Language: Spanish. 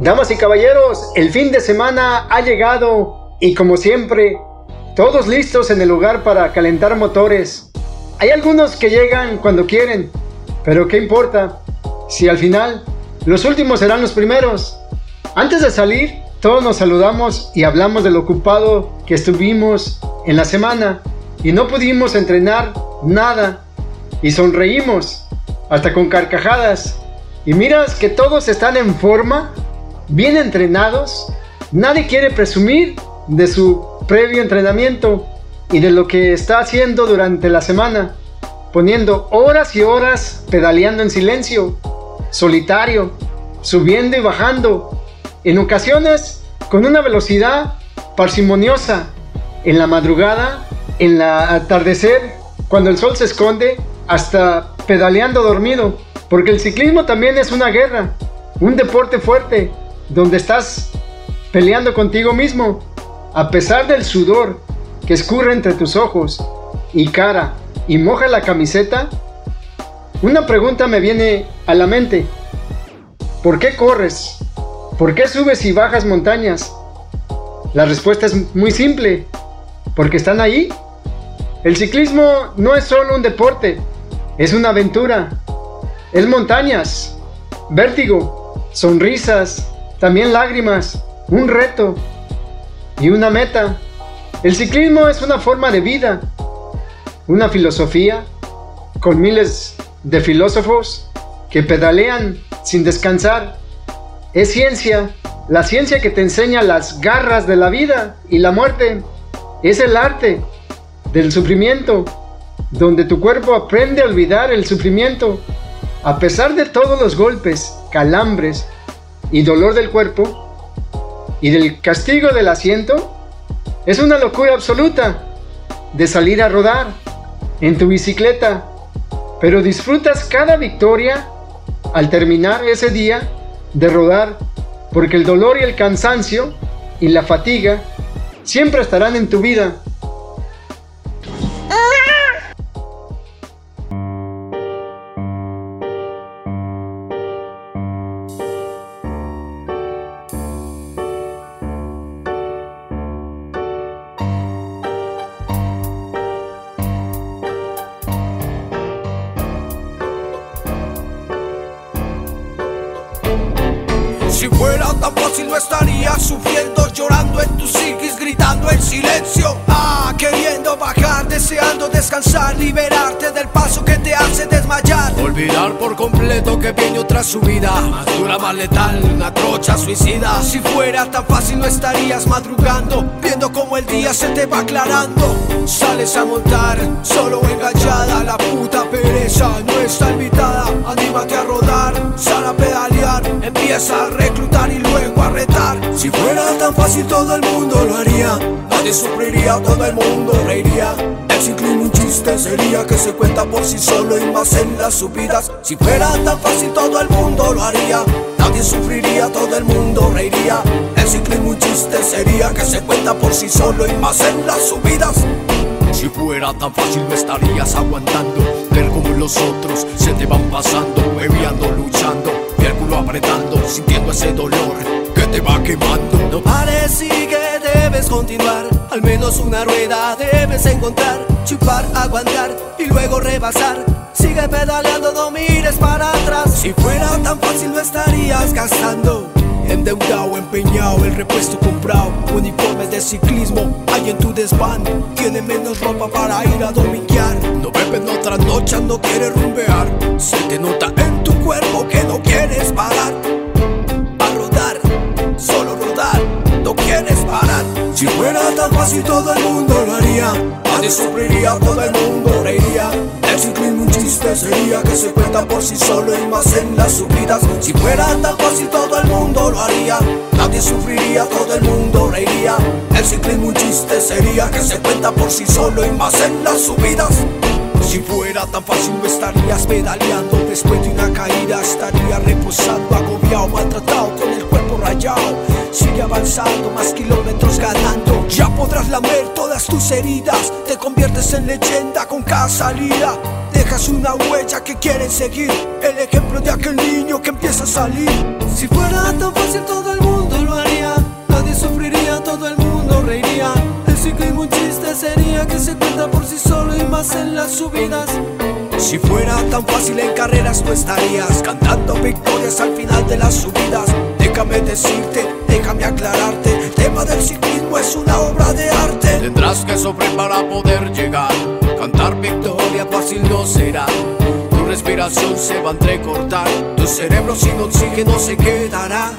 Damas y caballeros, el fin de semana ha llegado y como siempre, todos listos en el lugar para calentar motores. Hay algunos que llegan cuando quieren, pero ¿qué importa? Si al final los últimos serán los primeros. Antes de salir, todos nos saludamos y hablamos de lo ocupado que estuvimos en la semana y no pudimos entrenar nada y sonreímos hasta con carcajadas. Y miras que todos están en forma bien entrenados, nadie quiere presumir de su previo entrenamiento y de lo que está haciendo durante la semana, poniendo horas y horas pedaleando en silencio, solitario, subiendo y bajando, en ocasiones con una velocidad parsimoniosa, en la madrugada, en la atardecer, cuando el sol se esconde, hasta pedaleando dormido, porque el ciclismo también es una guerra, un deporte fuerte, donde estás peleando contigo mismo, a pesar del sudor que escurre entre tus ojos y cara y moja la camiseta, una pregunta me viene a la mente. ¿Por qué corres? ¿Por qué subes y bajas montañas? La respuesta es muy simple. Porque están ahí. El ciclismo no es solo un deporte, es una aventura. Es montañas, vértigo, sonrisas, también lágrimas, un reto y una meta. El ciclismo es una forma de vida, una filosofía con miles de filósofos que pedalean sin descansar. Es ciencia, la ciencia que te enseña las garras de la vida y la muerte. Es el arte del sufrimiento, donde tu cuerpo aprende a olvidar el sufrimiento. A pesar de todos los golpes, calambres, y dolor del cuerpo y del castigo del asiento, es una locura absoluta de salir a rodar en tu bicicleta, pero disfrutas cada victoria al terminar ese día de rodar, porque el dolor y el cansancio y la fatiga siempre estarán en tu vida tan fácil no estaría sufriendo, llorando en tu psiquis, gritando en silencio. Ah, queriendo bajar, deseando descansar, liberarte del paso que te hace desmayar. Olvidar por completo que viene otra subida, más dura, más letal, una trocha suicida. Si fuera tan fácil no estarías madrugando, viendo como el día se te va aclarando. Sales a montar, solo enganchada, la puta pereza no está invitada. Anímate a rodar, sal a pedalear, empieza a fácil todo el mundo lo haría, nadie sufriría, todo el mundo reiría. El ciclismo un chiste sería que se cuenta por sí solo y más en las subidas. Si fuera tan fácil todo el mundo lo haría, nadie sufriría, todo el mundo reiría. El ciclismo un chiste sería que se cuenta por sí solo y más en las subidas. Si fuera tan fácil me estarías aguantando Ver como los otros se te van pasando Bebiendo, luchando, el culo apretando Sintiendo ese dolor te va quemando. No pares, sigue, debes continuar. Al menos una rueda debes encontrar. Chupar, aguantar y luego rebasar. Sigue pedaleando, no mires para atrás. Si fuera tan fácil no estarías gastando. Endeudado, empeñado, el repuesto comprado. Uniformes de ciclismo hay en tu desván. Tiene menos ropa para ir a dominguear No beben otra noche, no quieres rumbear. Se te nota en tu cuerpo que no quieres parar Si fuera tan fácil todo el mundo lo haría. Nadie sufriría, todo el mundo reiría. El ciclismo un chiste sería que se cuenta por sí solo y más en las subidas. Si fuera tan fácil todo el mundo lo haría. Nadie sufriría, todo el mundo reiría. El ciclismo un chiste sería que se cuenta por sí solo y más en las subidas. Si fuera tan fácil no estarías pedaleando. Después de una caída estaría reposando Agobiado, maltratado, con el cuerpo rayado Sigue avanzando, más kilómetros ganando Ya podrás lamer todas tus heridas Te conviertes en leyenda con cada salida Dejas una huella que quieren seguir, el ejemplo de aquel niño que empieza a salir. Si fuera tan fácil todo el mundo lo haría, nadie sufriría, todo el mundo reiría. El ciclismo un chiste sería que se cuenta por sí solo y más en las subidas. Si fuera tan fácil en carreras no estarías cantando victorias al final de las subidas. Déjame decirte, déjame aclararte, el tema del ciclismo es una obra de arte. Tendrás que sufrir para poder llegar, cantar victoria fácil no será. Tu respiración se va a entrecortar, tu cerebro sin oxígeno se quedará.